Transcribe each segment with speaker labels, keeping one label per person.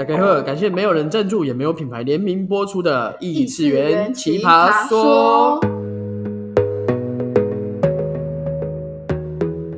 Speaker 1: 大家好，感谢没有人赞助也没有品牌联名播出的异次元奇
Speaker 2: 奇
Speaker 1: 葩
Speaker 2: 葩
Speaker 1: 说
Speaker 2: 说。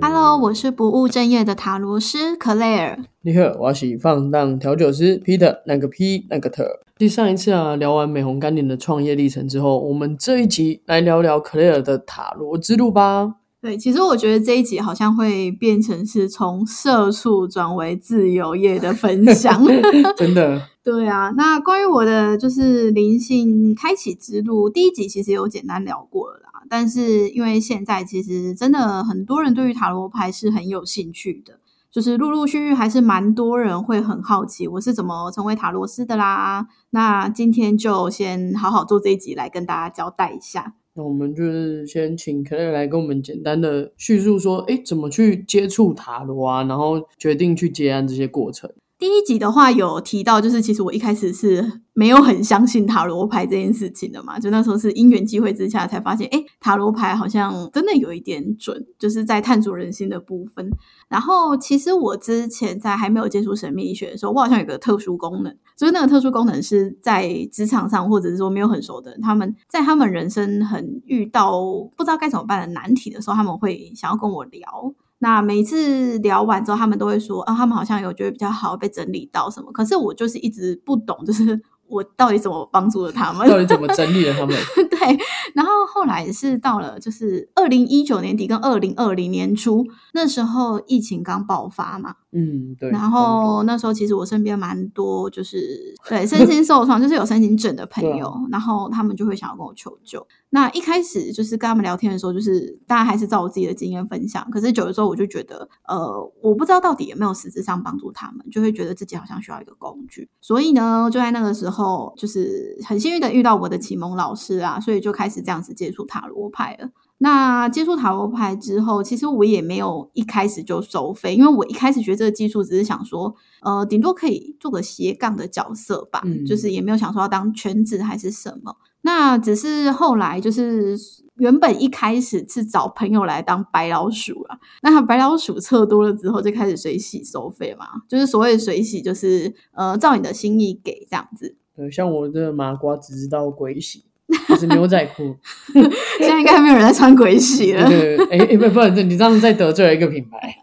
Speaker 2: Hello，我是不务正业的塔罗师 Claire。
Speaker 1: 你好，我是放荡调酒师 Peter，那个 P 那个特。第上一次啊，聊完美红干点的创业历程之后，我们这一集来聊聊 Claire 的塔罗之路吧。
Speaker 2: 对，其实我觉得这一集好像会变成是从社畜转为自由业的分享。
Speaker 1: 真的，
Speaker 2: 对啊，那关于我的就是灵性开启之路，第一集其实有简单聊过了啦。但是因为现在其实真的很多人对于塔罗牌是很有兴趣的，就是陆陆续续还是蛮多人会很好奇我是怎么成为塔罗师的啦。那今天就先好好做这一集来跟大家交代一下。
Speaker 1: 那我们就是先请 Claire 来跟我们简单的叙述说，诶，怎么去接触塔罗啊，然后决定去接案这些过程。
Speaker 2: 第一集的话有提到，就是其实我一开始是没有很相信塔罗牌这件事情的嘛，就那时候是因缘际会之下才发现，哎，塔罗牌好像真的有一点准，就是在探索人心的部分。然后其实我之前在还没有接触神秘学的时候，我好像有个特殊功能，就是那个特殊功能是在职场上或者是说没有很熟的人，他们在他们人生很遇到不知道该怎么办的难题的时候，他们会想要跟我聊。那每次聊完之后，他们都会说，啊，他们好像有觉得比较好，被整理到什么。可是我就是一直不懂，就是我到底怎么帮助了他们，
Speaker 1: 到底怎么整理了他们？
Speaker 2: 对。然后后来是到了就是二零一九年底跟二零二零年初，那时候疫情刚爆发嘛，
Speaker 1: 嗯，对。
Speaker 2: 然后那时候其实我身边蛮多就是对身心受创，就是有身心症的朋友，
Speaker 1: 啊
Speaker 2: 然后他们就会想要跟我求救。那一开始就是跟他们聊天的时候，就是大家还是照我自己的经验分享。可是久了之后，我就觉得，呃，我不知道到底有没有实质上帮助他们，就会觉得自己好像需要一个工具。所以呢，就在那个时候，就是很幸运的遇到我的启蒙老师啊，所以就开始这样子接触塔罗牌了。那接触塔罗牌之后，其实我也没有一开始就收费，因为我一开始学这个技术，只是想说，呃，顶多可以做个斜杠的角色吧，
Speaker 1: 嗯
Speaker 2: 就是也没有想说要当全职还是什么。那只是后来就是原本一开始是找朋友来当白老鼠啊，那白老鼠测多了之后就开始水洗收费嘛，就是所谓的随喜，就是呃照你的心意给这样子。
Speaker 1: 对，像我的麻瓜只知道鬼洗，就是牛仔裤。
Speaker 2: 现在应该还没有人在穿鬼洗了。
Speaker 1: 哎哎，不不，你这样再得罪了一个品牌。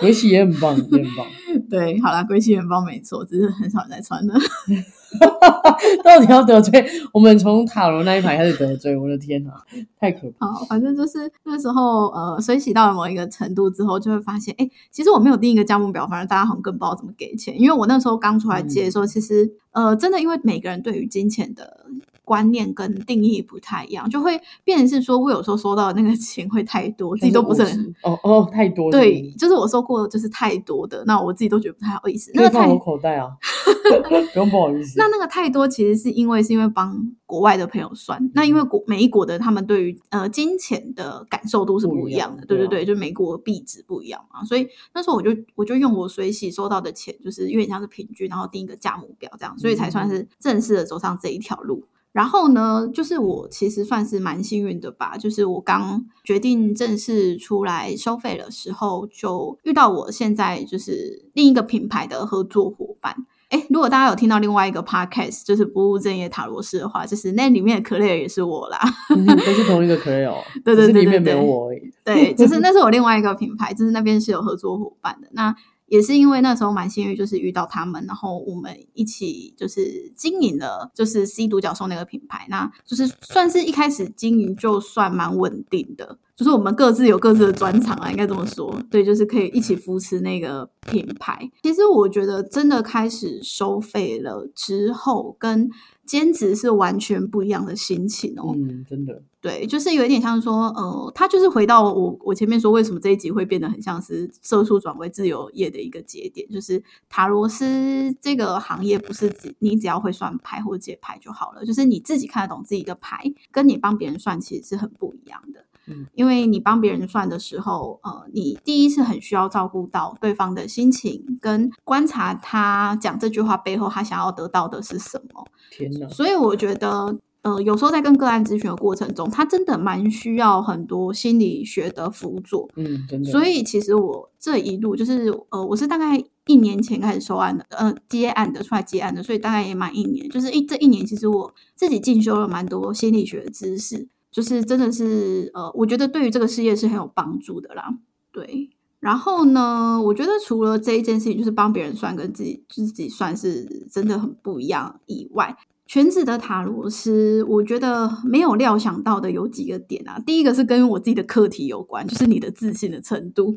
Speaker 1: 鬼洗也很棒，也很棒。
Speaker 2: 对，好啦，鬼洗元包没错，只是很少人在穿的。
Speaker 1: 到底要得罪？我们从塔罗那一排开始得罪，我的天哪，太可怕！
Speaker 2: 好，反正就是那时候，呃，水洗到了某一个程度之后，就会发现，哎，其实我没有定一个价目表，反正大家好像更不知道怎么给钱。因为我那时候刚出来接的时候，其实，呃，真的因为每个人对于金钱的观念跟定义不太一样，就会变成是说我有时候收到的那个 钱会太多，自己都不是很。
Speaker 1: 哦哦，太多
Speaker 2: 对，就是我收过就是太多的，那我自己都觉得不太好意思。那个
Speaker 1: 放我口袋啊，不用不好意思。
Speaker 2: 那那个太多，其实是因为是因为帮国外的朋友算，那因为国每一国的他们对于呃金钱的感受都是不一样的，
Speaker 1: 样对啊
Speaker 2: 对对对，就美国币值不一样嘛，所以那时候我就我就用我随喜收到的钱，就是有点像是平均，然后定一个价目表这样，所以才算是正式的走上这一条路。然后呢，就是我其实算是蛮幸运的吧，就是我刚决定正式出来收费的时候，就遇到我现在就是另一个品牌的合作伙伴。哎，如果大家有听到另外一个 podcast，就是不务正业塔罗师的话，就是那里面的 Claire 也是我啦。
Speaker 1: 嗯都是同一个 Clare 哦，
Speaker 2: 对对
Speaker 1: 只是里面没
Speaker 2: 对对对
Speaker 1: 有我而已。
Speaker 2: 对，就是那是我另外一个品牌，就是那边是有合作伙伴的。那也是因为那时候蛮幸运，就是遇到他们，然后我们一起就是经营了，就是 C 独角兽那个品牌，那就是算是一开始经营就算蛮稳定的，就是我们各自有各自的专长啊，应该这么说。对，就是可以一起扶持那个品牌。其实我觉得真的开始收费了之后，跟兼职是完全不一样的心情哦。
Speaker 1: 嗯，真的，
Speaker 2: 对，就是有一点像说，呃，他就是回到我我前面说，为什么这一集会变得很像是社畜转为自由业的一个节点，就是塔罗斯这个行业不是只你只要会算牌或解牌就好了，就是你自己看得懂自己的牌，跟你帮别人算其实是很不一样的。
Speaker 1: 嗯，
Speaker 2: 因为你帮别人算的时候，呃，你第一是很需要照顾到对方的心情，跟观察他讲这句话背后他想要得到的是什么。
Speaker 1: 天哪，
Speaker 2: 所以我觉得，呃，有时候在跟个案咨询的过程中，他真的蛮需要很多心理学的辅佐。
Speaker 1: 嗯，真的，
Speaker 2: 所以其实我这一路就是，呃，我是大概一年前开始收案的，呃，接案的出来接案的，所以大概也满一年。就是一这一年，其实我自己进修了蛮多心理学的知识，就是真的是呃，我觉得对于这个事业是很有帮助的啦。对，然后呢，我觉得除了这一件事情，就是帮别人算跟自己自己算是真的很不一样以外。全职的塔罗师，我觉得没有料想到的有几个点啊。第一个是跟我自己的课题有关，就是你的自信的程度。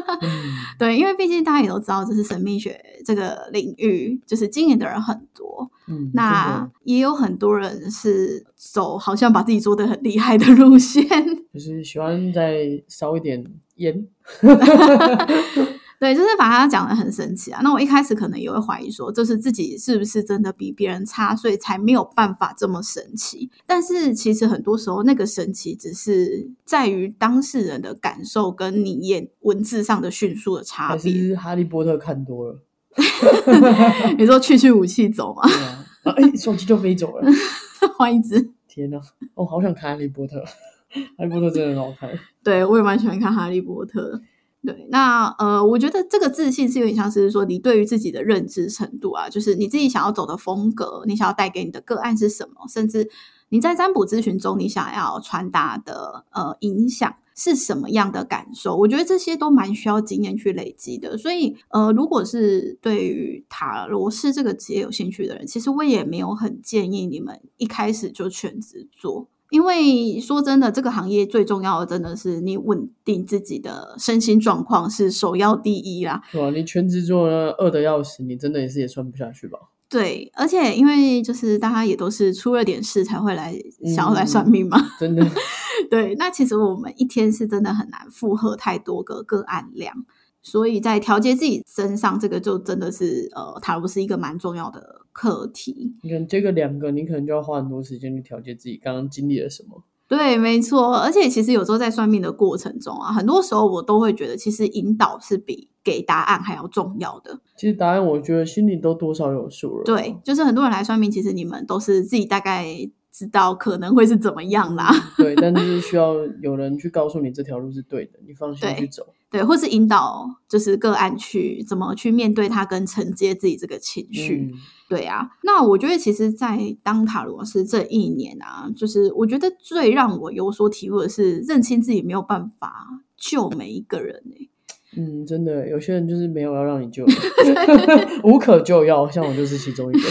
Speaker 2: 对，因为毕竟大家也都知道，这是神秘学这个领域，就是经营的人很多。
Speaker 1: 嗯，
Speaker 2: 那也有很多人是走好像把自己做的很厉害的路线，
Speaker 1: 就是喜欢再烧一点烟。
Speaker 2: 对，就是把它讲的很神奇啊。那我一开始可能也会怀疑说，就是自己是不是真的比别人差，所以才没有办法这么神奇。但是其实很多时候，那个神奇只是在于当事人的感受跟你演文字上的迅速的差别。
Speaker 1: 是哈利波特看多了，
Speaker 2: 你说去去武器走吗？
Speaker 1: 哎，手机就飞走了，
Speaker 2: 换一只。
Speaker 1: 天哪，我好想看哈利波特，哈利波特真的很好看。
Speaker 2: 对我也蛮喜欢看哈利波特。对，那呃，我觉得这个自信是有点像是说，你对于自己的认知程度啊，就是你自己想要走的风格，你想要带给你的个案是什么，甚至你在占卜咨询中你想要传达的呃影响是什么样的感受，我觉得这些都蛮需要经验去累积的。所以呃，如果是对于塔罗斯这个职业有兴趣的人，其实我也没有很建议你们一开始就全职做。因为说真的，这个行业最重要的真的是你稳定自己的身心状况是首要第一啦。
Speaker 1: 哇，你全职做饿的要死，你真的也是也穿不下去吧？
Speaker 2: 对，而且因为就是大家也都是出了点事才会来想要来算命嘛，
Speaker 1: 真的。
Speaker 2: 对，那其实我们一天是真的很难负荷太多个个案量。所以在调节自己身上，这个就真的是呃，塔罗是一个蛮重要的课题。
Speaker 1: 你看这个两个，你可能就要花很多时间去调节自己刚刚经历了什么。
Speaker 2: 对，没错。而且其实有时候在算命的过程中啊，很多时候我都会觉得，其实引导是比给答案还要重要的。
Speaker 1: 其实答案，我觉得心里都多少有数了。
Speaker 2: 对，就是很多人来算命，其实你们都是自己大概。知道可能会是怎么样啦，
Speaker 1: 对，但是需要有人去告诉你这条路是对的，你放心去走，
Speaker 2: 对，或是引导，就是个案去怎么去面对他跟承接自己这个情绪，对啊。那我觉得其实，在当塔罗师这一年啊，就是我觉得最让我有所体悟的是，认清自己没有办法救每一个人哎。
Speaker 1: 嗯，真的，有些人就是没有要让你救，无可救药，像我就是其中一个。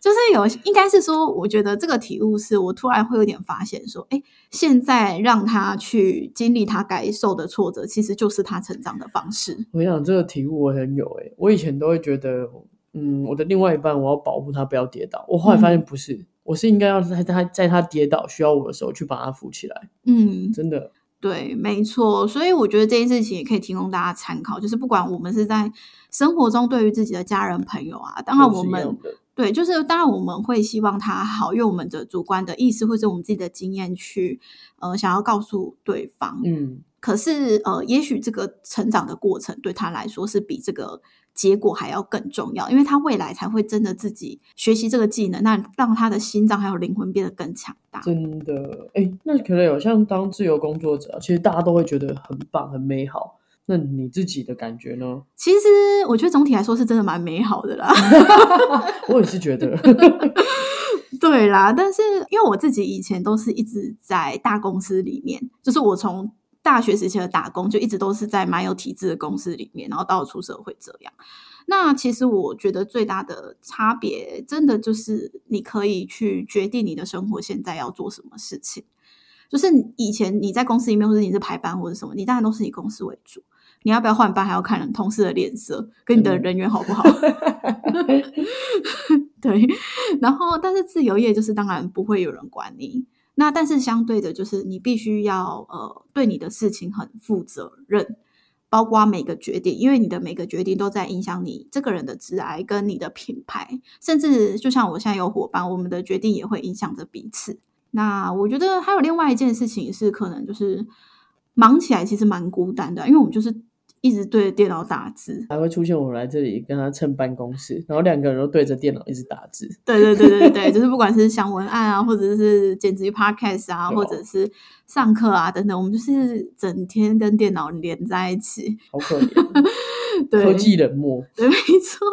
Speaker 2: 就是有，应该是说，我觉得这个体悟是我突然会有点发现，说，哎，现在让他去经历他该受的挫折，其实就是他成长的方式。
Speaker 1: 我想这个体悟我很有，哎，我以前都会觉得，嗯，我的另外一半我要保护他不要跌倒，我后来发现不是，我是应该要在他在他跌倒需要我的时候去把他扶起来。
Speaker 2: 嗯，
Speaker 1: 真的。
Speaker 2: 对，没错，所以我觉得这件事情也可以提供大家参考，就是不管我们是在生活中对于自己的家人朋友啊，当然我们对，就是当然我们会希望他好，用我们的主观的意思或者我们自己的经验去呃想要告诉对方，
Speaker 1: 嗯，
Speaker 2: 可是呃，也许这个成长的过程对他来说是比这个。结果还要更重要，因为他未来才会真的自己学习这个技能，那让他的心脏还有灵魂变得更强大。
Speaker 1: 真的，哎，那可能有像当自由工作者，其实大家都会觉得很棒、很美好。那你自己的感觉呢？
Speaker 2: 其实我觉得总体来说是真的蛮美好的啦。
Speaker 1: 我也是觉得，
Speaker 2: 对啦。但是因为我自己以前都是一直在大公司里面，就是我从。大学时期的打工就一直都是在蛮有体制的公司里面，然后到出社会这样。那其实我觉得最大的差别，真的就是你可以去决定你的生活现在要做什么事情。就是以前你在公司里面，或者你是排班或者什么，你当然都是以公司为主。你要不要换班，还要看同事的脸色，跟你的人缘好不好。对，然后但是自由业就是当然不会有人管你。那但是相对的，就是你必须要呃对你的事情很负责任，包括每个决定，因为你的每个决定都在影响你这个人的致癌跟你的品牌，甚至就像我现在有伙伴，我们的决定也会影响着彼此。那我觉得还有另外一件事情是，可能就是忙起来其实蛮孤单的，因为我们就是。一直对着电脑打字，
Speaker 1: 还会出现我来这里跟他蹭办公室，然后两个人都对着电脑一直打字。
Speaker 2: 对对对对对，就是不管是想文案啊，或者是剪辑 podcast 啊，或者是上课啊等等，我们就是整天跟电脑连在一起，
Speaker 1: 好可怜。
Speaker 2: 对
Speaker 1: 科技冷漠。
Speaker 2: 对，没错。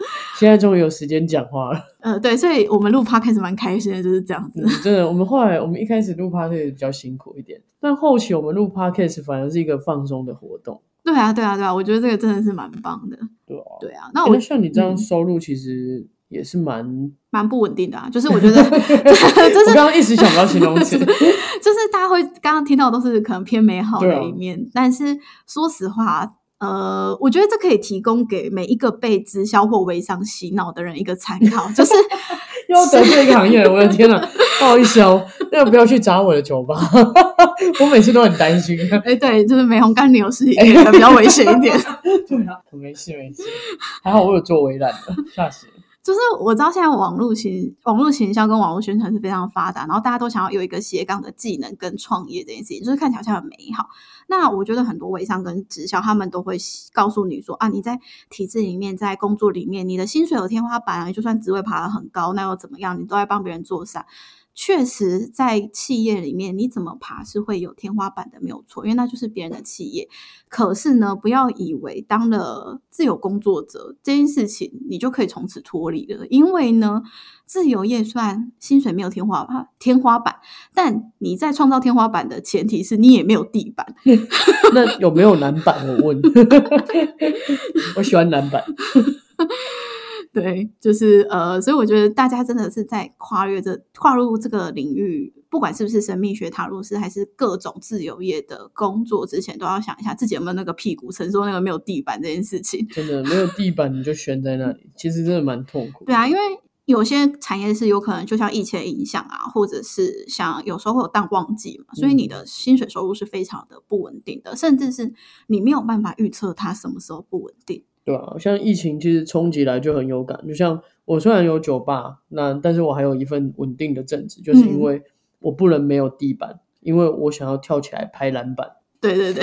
Speaker 1: 现在终于有时间讲话了。
Speaker 2: 呃，对，所以我们录 podcast 蛮开心的，就是这样子。
Speaker 1: 嗯，真的，我们后来我们一开始录 podcast 比较辛苦一点，但后期我们录 podcast 反而是一个放松的活动。
Speaker 2: 对啊，对啊，对啊，我觉得这个真的是蛮棒的。
Speaker 1: 对啊，
Speaker 2: 对啊，那我
Speaker 1: 像你这样
Speaker 2: 嗯
Speaker 1: 收入，其实也是蛮……
Speaker 2: 蛮不稳定的啊，就是我觉得，就
Speaker 1: 我
Speaker 2: 是
Speaker 1: 刚刚一直想不到形容词。
Speaker 2: 就是大家会刚刚听到都是可能偏美好的一面，但是说实话，呃，我觉得这可以提供给每一个被直销或微商洗脑的人一个参考，就是
Speaker 1: 又要得罪一个行业了，我的天哪！不好意思哦，那个不要去砸我的酒吧，我每次都很担心。
Speaker 2: 哎，对，就是美红干牛是一个比较危险一点。
Speaker 1: 对啊，没事没事，还好我有做围栏的，吓死了。
Speaker 2: 就是我知道现在网络行网络行销跟网络宣传是非常发达，然后大家都想要有一个斜杠的技能跟创业这件事情，就是看起来好像很美好。那我觉得很多微商跟直销，他们都会告诉你说啊，你在体制里面，在工作里面，你的薪水有天花板啊，就算职位爬得很高，那又怎么样？你都在帮别人做善。确实，在企业里面，你怎么爬是会有天花板的，没有错，因为那就是别人的企业。可是呢，不要以为当了自由工作者这件事情，你就可以从此脱离了。因为呢，自由业虽然薪水没有天花板，天花板，但你在创造天花板的前提是你也没有地板。
Speaker 1: 那有没有篮板？我问，我喜欢篮板。
Speaker 2: 对，就是呃，所以我觉得大家真的是在跨越这跨入这个领域，不管是不是神秘学塔罗师，还是各种自由业的工作之前，都要想一下自己有没有那个屁股承受那个没有地板这件事情。
Speaker 1: 真的没有地板你就悬在那里，其实真的蛮痛苦。
Speaker 2: 对啊，因为有些产业是有可能就像疫情影响啊，或者是像有时候会有淡旺季嘛，所以你的薪水收入是非常的不稳定的，甚至是你没有办法预测它什么时候不稳定。
Speaker 1: 对啊，像疫情其实冲击来就很有感。就像我虽然有酒吧，那但是我还有一份稳定的正职，就是因为我不能没有地板，因为我想要跳起来拍篮板。
Speaker 2: 对 对对，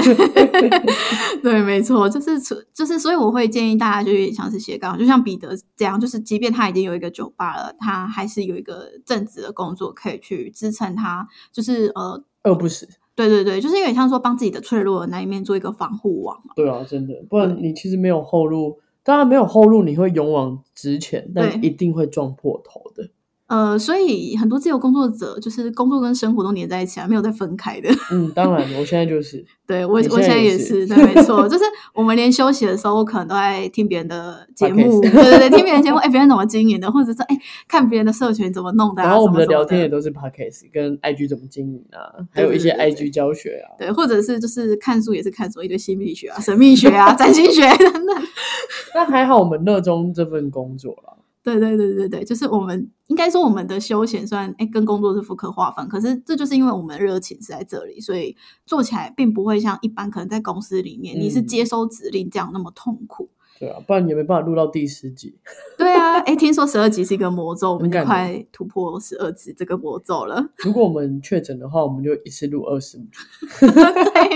Speaker 2: 对，没错，就是就是，所以我会建议大家就有点像是斜杠，就像彼得这样，就是即便他已经有一个酒吧了，他还是有一个正职的工作可以去支撑他，就是呃，
Speaker 1: 饿不死。
Speaker 2: 对对对，就是有点像说帮自己的脆弱的那一面做一个防护网嘛。
Speaker 1: 对啊，真的，不然你其实没有后路。当然没有后路，你会勇往直前，但一定会撞破头的。
Speaker 2: 呃，所以很多自由工作者就是工作跟生活都黏在一起啊，没有再分开的。
Speaker 1: 嗯，当然，我现在就是。
Speaker 2: 对我，
Speaker 1: 你
Speaker 2: 我现在
Speaker 1: 也是，
Speaker 2: 对，没错，就是我们连休息的时候，我可能都在听别人的节目，对对对，听别人节目，哎，别人怎么经营的，或者是哎，看别人的社群怎么弄的、啊，
Speaker 1: 然后我们的聊天也都是 podcast，跟 IG 怎么经营啊，还有一些 IG 教学啊。
Speaker 2: 对，或者是就是看书也是看书，一堆心理学啊、神秘学啊、占星学等等。
Speaker 1: 那还好我们热衷这份工作啦。
Speaker 2: 对对对对对，就是我们应该说我们的休闲虽然哎跟工作是不可划分，可是这就是因为我们的热情是在这里，所以做起来并不会像一般可能在公司里面、你是
Speaker 1: 嗯
Speaker 2: 接收指令这样那么痛苦。
Speaker 1: 对啊，不然也没办法录到第十集。
Speaker 2: 对啊，哎，听说十二集是一个魔咒，我们
Speaker 1: 就
Speaker 2: 快突破十二集这个魔咒了。
Speaker 1: 如果我们确诊的话，我们就一次录二十。
Speaker 2: 对，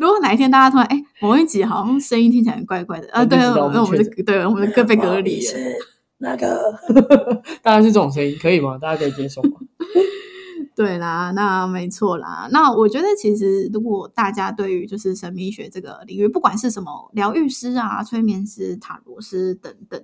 Speaker 2: 如果哪一天大家突然哎某一集好像声音听起来怪怪的，啊，对，
Speaker 1: 那我们
Speaker 2: 因为我们
Speaker 1: 确
Speaker 2: 的对我们的各被隔离了。
Speaker 1: 那个，大概是这种声音，可以吗？大家可以接受吗？
Speaker 2: 对啦，那没错啦。那我觉得其实如果大家对于就是神秘学这个领域，不管是什么疗愈师啊、催眠师、塔罗师等等，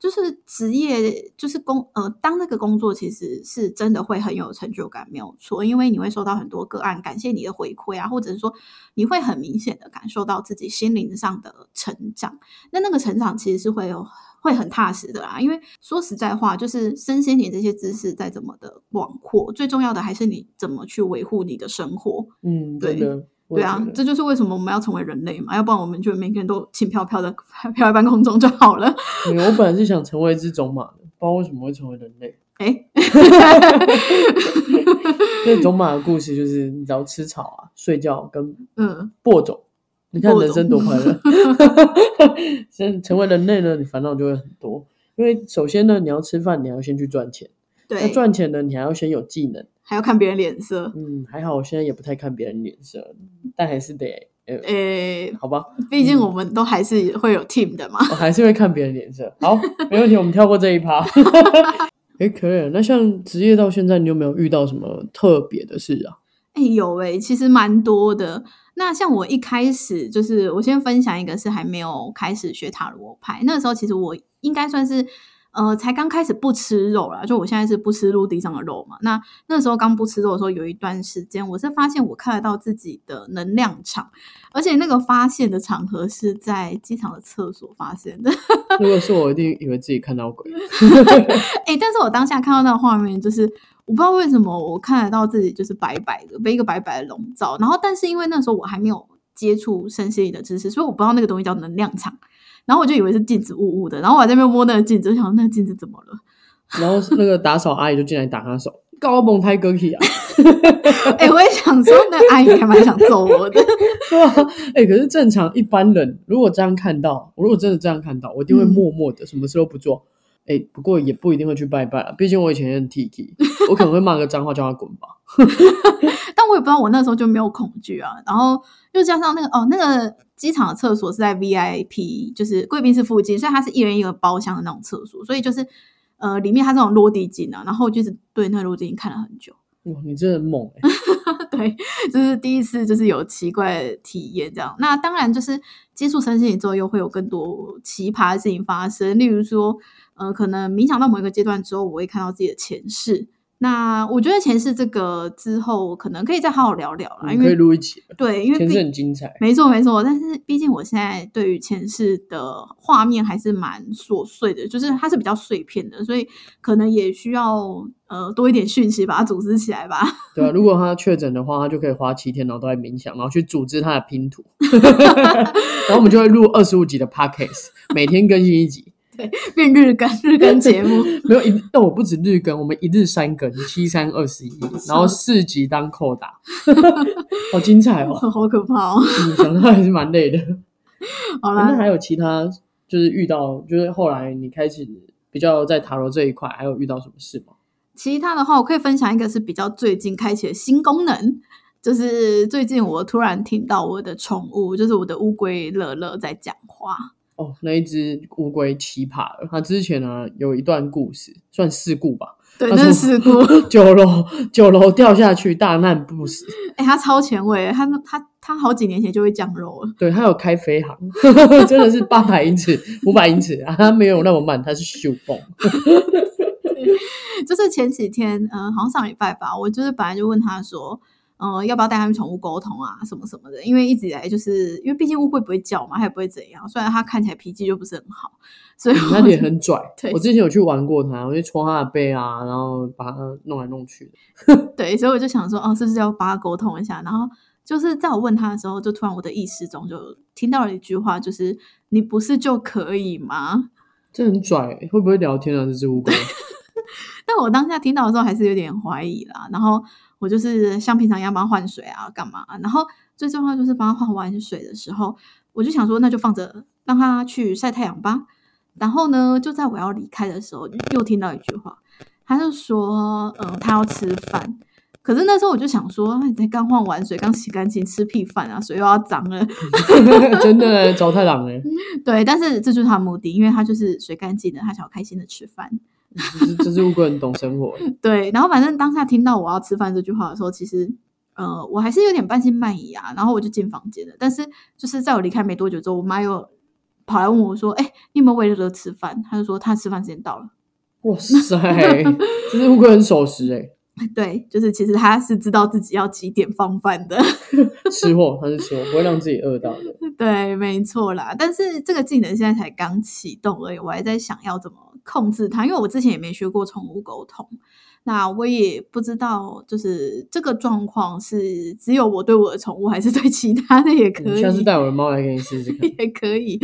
Speaker 2: 就是职业，就是工呃，当那个工作其实是真的会很有成就感，没有错，因为你会收到很多个案感谢你的回馈啊，或者是说你会很明显的感受到自己心灵上的成长。那那个成长其实是会有会很踏实的啦，因为说实在话，就是身心灵这些知识再怎么的广阔，最重要的还是你怎么去维护你的生活。
Speaker 1: 嗯，
Speaker 2: 对对啊这就是为什么我们要成为人类嘛，要不然我们就每个人都轻飘飘的 飘在半空中就好了。
Speaker 1: 我本来是想成为一只种马的，不知道为什么会成为人类。
Speaker 2: 哎，
Speaker 1: 那种马的故事就是，你只要吃草啊、睡觉跟
Speaker 2: 嗯，
Speaker 1: 播种，你看人生多快乐。成成为人类呢，你烦恼就会很多。因为首先呢，你要吃饭，你还要先去赚钱。那
Speaker 2: 对，
Speaker 1: 赚钱呢，你还要先有技能。
Speaker 2: 还要看别人脸色。
Speaker 1: 嗯，还好我现在也不太看别人脸色，但还是得，呃，
Speaker 2: 诶，
Speaker 1: 好吧，
Speaker 2: 毕竟我们都还是会有 team 的嘛。
Speaker 1: 我还是会看别人脸色。好，没问题，我们跳过这一趴。哎，可以。那像职业到现在，你有没有遇到什么特别的事啊？
Speaker 2: 哎，有哎、其实蛮多的。那像我一开始就是，我先分享一个是还没有开始学塔罗牌，那个时候其实我应该算是呃才刚开始不吃肉啦，就我现在是不吃陆地上的肉嘛。那那时候刚不吃肉的时候，有一段时间我是发现我看得到自己的能量场，而且那个发现的场合是在机场的厕所发现的。
Speaker 1: 如 果是我，一定以为自己看到鬼。
Speaker 2: 哎、但是我当下看到那个画面，就是我不知道为什么我看得到自己就是白白的，被一个白白的笼罩。然后，但是因为那时候我还没有接触身心灵的知识，所以我不知道那个东西叫能量场。然后我就以为是镜子雾雾的，然后我还在那边摸那个镜子，我想说那个镜子怎么了？
Speaker 1: 然后那个打扫阿姨就进来打他手，高蒙胎哥去啊！
Speaker 2: 哎、我也想说，那个阿姨还蛮想揍我的。
Speaker 1: 对啊，哎、可是正常一般人如果这样看到，我如果真的这样看到，我一定会
Speaker 2: 嗯
Speaker 1: 默默的，什么事都不做。哎、不过也不一定会去拜拜了，毕竟我以前也很 T T，我可能会骂个脏话叫他滚吧。
Speaker 2: 但我也不知道我那时候就没有恐惧啊，然后又加上那个哦，那个机场的厕所是在 VIP，就是贵宾室附近，所以它是一人一个包厢的那种厕所，所以就是呃里面它这种落地镜啊，然后就一直对那个落地镜看了很久。
Speaker 1: 哇，你真的很猛哎、
Speaker 2: 对，就是第一次就是有奇怪的体验这样。那当然就是接触身心灵之后，又会有更多奇葩的事情发生，例如说，呃，可能冥想到某一个阶段之后，我会看到自己的前世。那我觉得前世这个之后，可能可以再好好聊聊啦，
Speaker 1: 你可以
Speaker 2: 因为
Speaker 1: 录一集，
Speaker 2: 对，因为毕
Speaker 1: 前世很精彩。
Speaker 2: 没错没错，但是毕竟我现在对于前世的画面还是蛮琐碎的，就是它是比较碎片的，所以可能也需要呃多一点讯息把它组织起来吧。
Speaker 1: 对啊，如果他确诊的话，他就可以花七天，然后都在冥想，然后去组织他的拼图，然后我们就会录二十五集的 podcast，每天更新一集。
Speaker 2: 变日更日更节目，
Speaker 1: 没有一，但我不止日更，我们一日三更，七三二十一，然后四集当扣打，好精彩哦！
Speaker 2: 好可怕哦！
Speaker 1: 嗯想到还是蛮累的。
Speaker 2: 好
Speaker 1: 那还，有其他，就是遇到，就是后来你开始比较在塔罗这一块，还有遇到什么事吗？
Speaker 2: 其他的话我可以分享一个是比较最近开启的新功能，就是最近我突然听到我的宠物，就是我的乌龟乐乐在讲话。
Speaker 1: 哦，那一只乌龟奇葩了，它之前呢有一段故事，算事故吧。
Speaker 2: 对，那是事故。
Speaker 1: 九楼九楼掉下去，大难不死。
Speaker 2: 哎、他超前卫，他他他好几年前就会降肉了。
Speaker 1: 对，他有开飞航，真的是八百英尺、五百英尺啊，他没有那么慢，他是咻蹦。
Speaker 2: 就是前几天，嗯、好像上礼拜吧，我就是本来就问他说，呃，要不要带他们宠物沟通啊，什么什么的，因为一直以来就是因为毕竟乌龟不会叫嘛，它也不会怎样，虽然它看起来脾气就不是很好，所以我
Speaker 1: 它脸很拽
Speaker 2: 对。
Speaker 1: 我之前有去玩过它，我就戳它的背啊，然后把它弄来弄去的。
Speaker 2: 对，所以我就想说，哦，是不是要帮他沟通一下？然后就是在我问他的时候，就突然我的意识中就听到了一句话，就是“你不是就可以吗
Speaker 1: 这很拽，会不会聊天啊？这只乌龟？”？
Speaker 2: 但我当下听到的时候还是有点怀疑啦。然后我就是像平常一样帮他换水啊，干嘛？然后最重要就是帮他换完水的时候，我就想说，那就放着让他去晒太阳吧。然后呢，就在我要离开的时候，又听到一句话，他就说，嗯，他要吃饭。可是那时候我就想说，啊你才刚换完水，刚洗干净，吃屁饭啊，水又要脏了。
Speaker 1: 真的糟太郎哎，
Speaker 2: 对，但是这就是他的目的，因为他就是水干净的，他想要开心的吃饭。
Speaker 1: 这只这只乌龟很懂生活。
Speaker 2: 对，然后反正当下听到我要吃饭这句话的时候，其实呃，我还是有点半信半疑啊。然后我就进房间了，但是就是在我离开没多久之后，我妈又跑来问我说：“哎、你有没有喂乐乐吃饭？”她就说她吃饭时间到了。
Speaker 1: 哇塞，这是乌龟很守时哎，
Speaker 2: 对，就是其实他是知道自己要几点放饭的。
Speaker 1: 吃货，它是吃货，不会让自己饿到的。
Speaker 2: 对，没错啦。但是这个技能现在才刚启动而已，我还在想要怎么控制它，因为我之前也没学过宠物沟通，那我也不知道，就是这个状况是只有我对我的宠物，还是对其他的也可以，
Speaker 1: 你下次带我的猫来给你试试看，
Speaker 2: 也可以。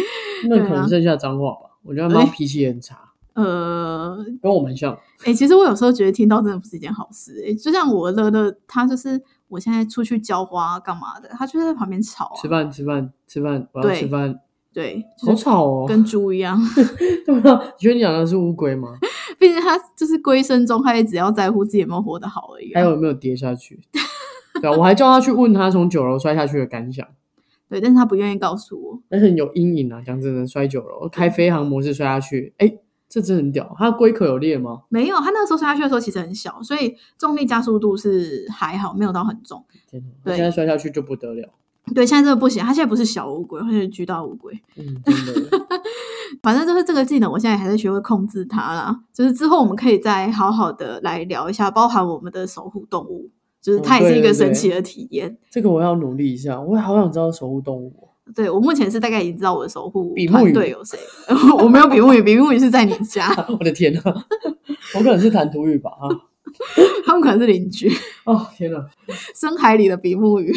Speaker 1: 那可能剩下脏话吧。我觉得猫
Speaker 2: 哎
Speaker 1: 脾气也很差，
Speaker 2: 呃，
Speaker 1: 跟我们像。
Speaker 2: 哎、其实我有时候觉得听到真的不是一件好事、哎就像我乐乐，他就是我现在出去浇花干嘛的，他就在旁边吵啊
Speaker 1: 吃，饭，吃饭，吃饭，我要吃饭，
Speaker 2: 对，
Speaker 1: 好
Speaker 2: 就是
Speaker 1: 吵哦。
Speaker 2: 跟猪一样。
Speaker 1: 对啊，你觉得你养的是乌龟吗？
Speaker 2: 毕竟他就是龟生中，他也只要在乎自己有没有活得好而已、啊。
Speaker 1: 还有有没有跌下去？对啊，我还叫他去问他从九楼摔下去的感想，
Speaker 2: 对，但是他不愿意告诉我。
Speaker 1: 但是有阴影啊。讲真的，摔九楼，开飞行模式摔下去，哎，这真的很屌。它龟壳有裂吗？
Speaker 2: 没有，它那个时候摔下去的时候其实很小，所以重力加速度是还好，没有到很重。
Speaker 1: 天哪，
Speaker 2: 对
Speaker 1: 现在摔下去就不得了。
Speaker 2: 对，现在这个不行，它现在不是小乌龟，它是巨大乌龟。
Speaker 1: 嗯，真的。
Speaker 2: 反正就是这个技能，我现在还在学会控制它啦。就是之后我们可以再好好的来聊一下，包含我们的守护动物，就是它也是一个神奇的体验。
Speaker 1: 这个我要努力一下，我也好想知道守护动物。
Speaker 2: 对我目前是大概已经知道我的守护
Speaker 1: 比目鱼
Speaker 2: 团队有谁，我没有比目鱼，比目鱼是在你家，
Speaker 1: 我的天呐，我可能是弹涂语吧啊！
Speaker 2: 他们可能是邻居，
Speaker 1: 哦天呐，
Speaker 2: 深海里的比目鱼。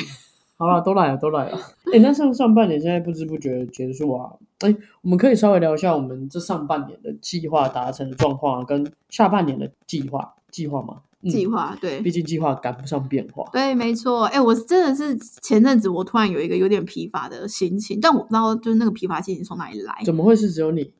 Speaker 1: 好了，都来了，都来了。哎，那上上半年现在不知不觉结束啊。哎，我们可以稍微聊一下我们这上半年的计划达成的状况，跟下半年的计划计划吗？嗯
Speaker 2: 计划对
Speaker 1: 毕竟计划赶不上变化。
Speaker 2: 对，没错。哎、我真的是前阵子我突然有一个有点疲乏的心情，但我不知道就是那个疲乏心情从哪里来。
Speaker 1: 怎么会是只有你？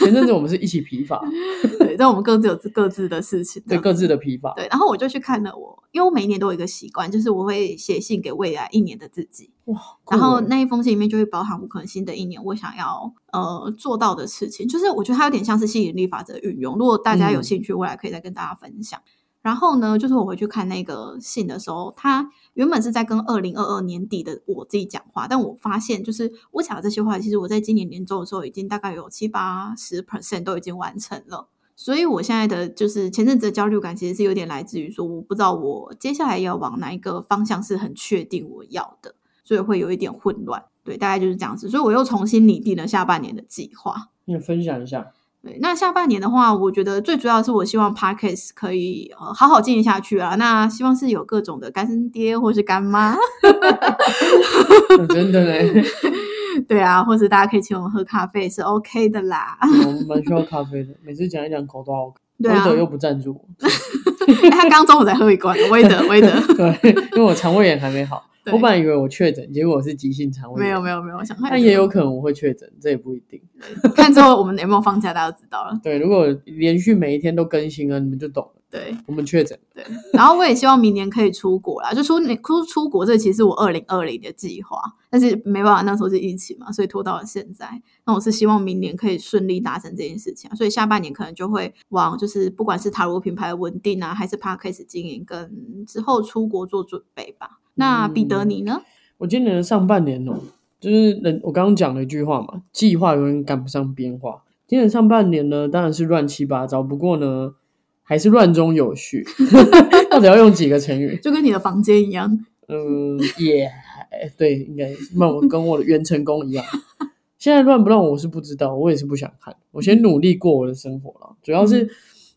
Speaker 1: 前阵子我们是一起疲乏，
Speaker 2: 对，但我们各自有各自的事情。
Speaker 1: 对各自的疲乏。
Speaker 2: 对，然后我就去看了我，因为我每一年都有一个习惯，就是我会写信给未来一年的自己，
Speaker 1: 哇，
Speaker 2: 然后那一封信里面就会包含我可能新的一年我想要呃做到的事情，就是我觉得它有点像是吸引力法则的运用。如果大家有
Speaker 1: 嗯
Speaker 2: 兴趣，未来可以再跟大家分享。然后呢，就是我回去看那个信的时候，他原本是在跟二零二二年底的我自己讲话，但我发现就是我讲的这些话，其实我在今年年终的时候已经大概有七八十 percent 都已经完成了。所以我现在的就是前阵子的焦虑感，其实是有点来自于说，我不知道我接下来要往哪一个方向是很确定我要的，所以会有一点混乱。对，大概就是这样子。所以我又重新拟定了下半年的计划。
Speaker 1: 你分享一下。
Speaker 2: 对，那下半年的话，我觉得最主要是我希望 Parkes 可以呃好好经营下去啊。那希望是有各种的干爹或是干妈，
Speaker 1: 嗯真的嘞，
Speaker 2: 对啊，或是大家可以请我们喝咖啡是 OK 的啦。
Speaker 1: 我们蛮需要咖啡的。每次讲一讲口都好渴。
Speaker 2: 对啊
Speaker 1: 威德又不赞助
Speaker 2: 他刚中午才喝一罐，威德威德，
Speaker 1: 对，因为我肠胃炎还没好。
Speaker 2: 对
Speaker 1: 我本来以为我确诊，结果我是急性肠胃炎。
Speaker 2: 没有没有没有，我想看
Speaker 1: 但也有可能我会确诊，这也不一定。
Speaker 2: 看之后我们有没有放假，大家就知道了。
Speaker 1: 对，如果连续每一天都更新了，你们就懂了。
Speaker 2: 对
Speaker 1: 我们确诊，
Speaker 2: 对，然后我也希望明年可以出国啦，就出出出国，这其实我二零二零的计划，但是没办法，那时候是疫情嘛，所以拖到了现在。那我是希望明年可以顺利达成这件事情啊，所以下半年可能就会往就是不管是塔罗品牌的稳定啊，还是 podcast 经营，跟之后出国做准备吧。那彼得你呢？
Speaker 1: 我今年的上半年哦，就是人我刚刚讲了一句话嘛，计划永远赶不上变化。今年上半年呢，当然是乱七八糟，不过呢，还是乱中有序。到底要用几个成语？
Speaker 2: 就跟你的房间一样，
Speaker 1: 嗯，也还对，应该那我跟我的原成功一样。现在乱不乱我是不知道，我也是不想看。我先努力过我的生活了，主要是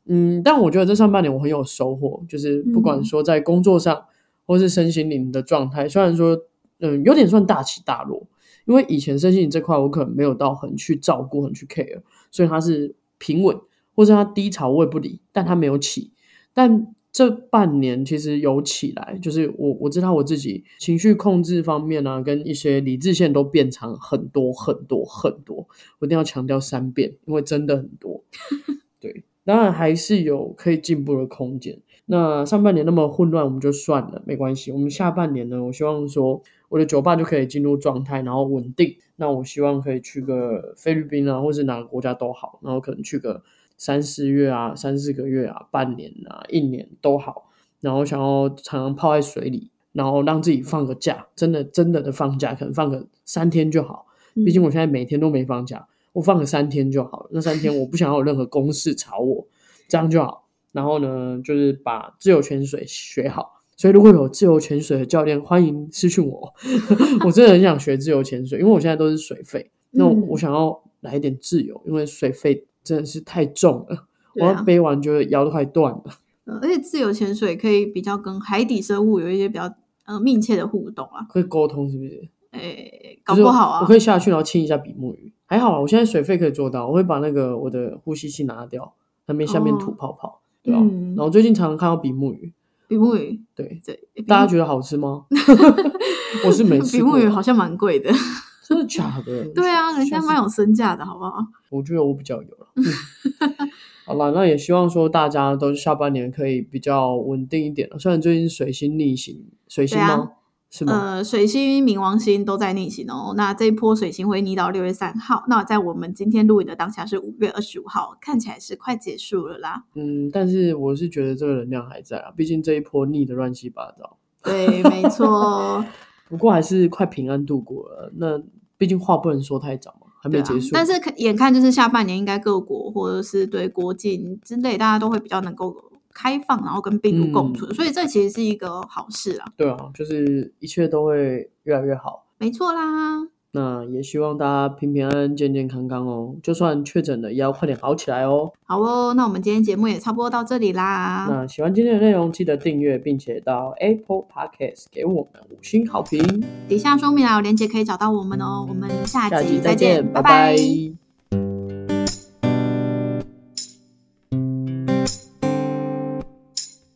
Speaker 1: 嗯，但我觉得这上半年我很有收获，就是不管说在工作上或是身心灵的状态，虽然说嗯有点算大起大落，因为以前身心灵这块我可能没有到很去照顾、很去 care，所以它是平稳，或者它低潮我也不理，但它没有起。但这半年其实有起来，就是我我知道我自己情绪控制方面啊，跟一些理智线都变长很多很多很多，我一定要强调三遍，因为真的很多。对，当然还是有可以进步的空间。那上半年那么混乱，我们就算了，没关系。我们下半年呢，我希望说我的酒吧就可以进入状态，然后稳定。那我希望可以去个菲律宾啊，或是哪个国家都好，然后可能去个三四月啊、三四个月啊、半年啊、一年都好。然后想要常常泡在水里，然后让自己放个假，真的真的的放假，可能放个三天就好。毕竟我现在每天都没放假，我放个三天就好了。那三天我不想要有任何公事吵我，这样就好。然后呢，就是把自由潜水学好。所以如果有自由潜水的教练，欢迎私讯我。我真的很想学自由潜水，因为我现在都是水费。那我想要来一点自由，因为水费真的是太重了，我要背完觉得腰都快断了。
Speaker 2: 呃而且自由潜水可以比较跟海底生物有一些比较呃密切的互动啊，
Speaker 1: 可以沟通是不是？
Speaker 2: 诶，搞不好啊，
Speaker 1: 我可以下去，然后亲一下比目鱼，还好啊。我现在水费可以做到，我会把那个我的呼吸器拿掉，那边下面吐
Speaker 2: 哦
Speaker 1: 泡泡，对啊、
Speaker 2: 嗯
Speaker 1: 然后最近常常看到比目鱼，
Speaker 2: 比目鱼，
Speaker 1: 对，
Speaker 2: 对，
Speaker 1: 大家觉得好吃吗？我是没吃
Speaker 2: 比，目鱼好像蛮贵的，
Speaker 1: 真的假的？
Speaker 2: 对啊，人家蛮有身价的，好不好？
Speaker 1: 我觉得我比较有了。嗯好了，那也希望说大家都是下半年可以比较稳定一点了。虽然最近水星逆行，水星吗？是吗？
Speaker 2: 呃，水星、冥王星都在逆行哦。那这一波水星会逆到六月三号。那在我们今天录影的当下是五月二十五号，看起来是快结束了啦。
Speaker 1: 嗯，但是我是觉得这个能量还在啊，毕竟这一波逆的乱七八糟。
Speaker 2: 对，没错。
Speaker 1: 不过还是快平安度过了。那毕竟话不能说太早嘛，还没结束。
Speaker 2: 但是看眼看就是下半年，应该各国或者是对国境之类，大家都会比较能够开放，然后跟病毒共
Speaker 1: 嗯
Speaker 2: 存，所以这其实是一个好事啊。
Speaker 1: 对啊，就是一切都会越来越好。
Speaker 2: 没错啦，
Speaker 1: 那也希望大家平平安安、健健康康哦。就算确诊了，也要快点好起来哦。
Speaker 2: 好哦，那我们今天节目也差不多到这里啦。
Speaker 1: 那喜欢今天的内容，记得订阅，并且到 Apple Podcast 给我们五星好评。
Speaker 2: 底下说明栏有链接可以找到我们哦。我们下
Speaker 1: 下集
Speaker 2: 集再
Speaker 1: 再见，
Speaker 2: 拜
Speaker 1: 拜拜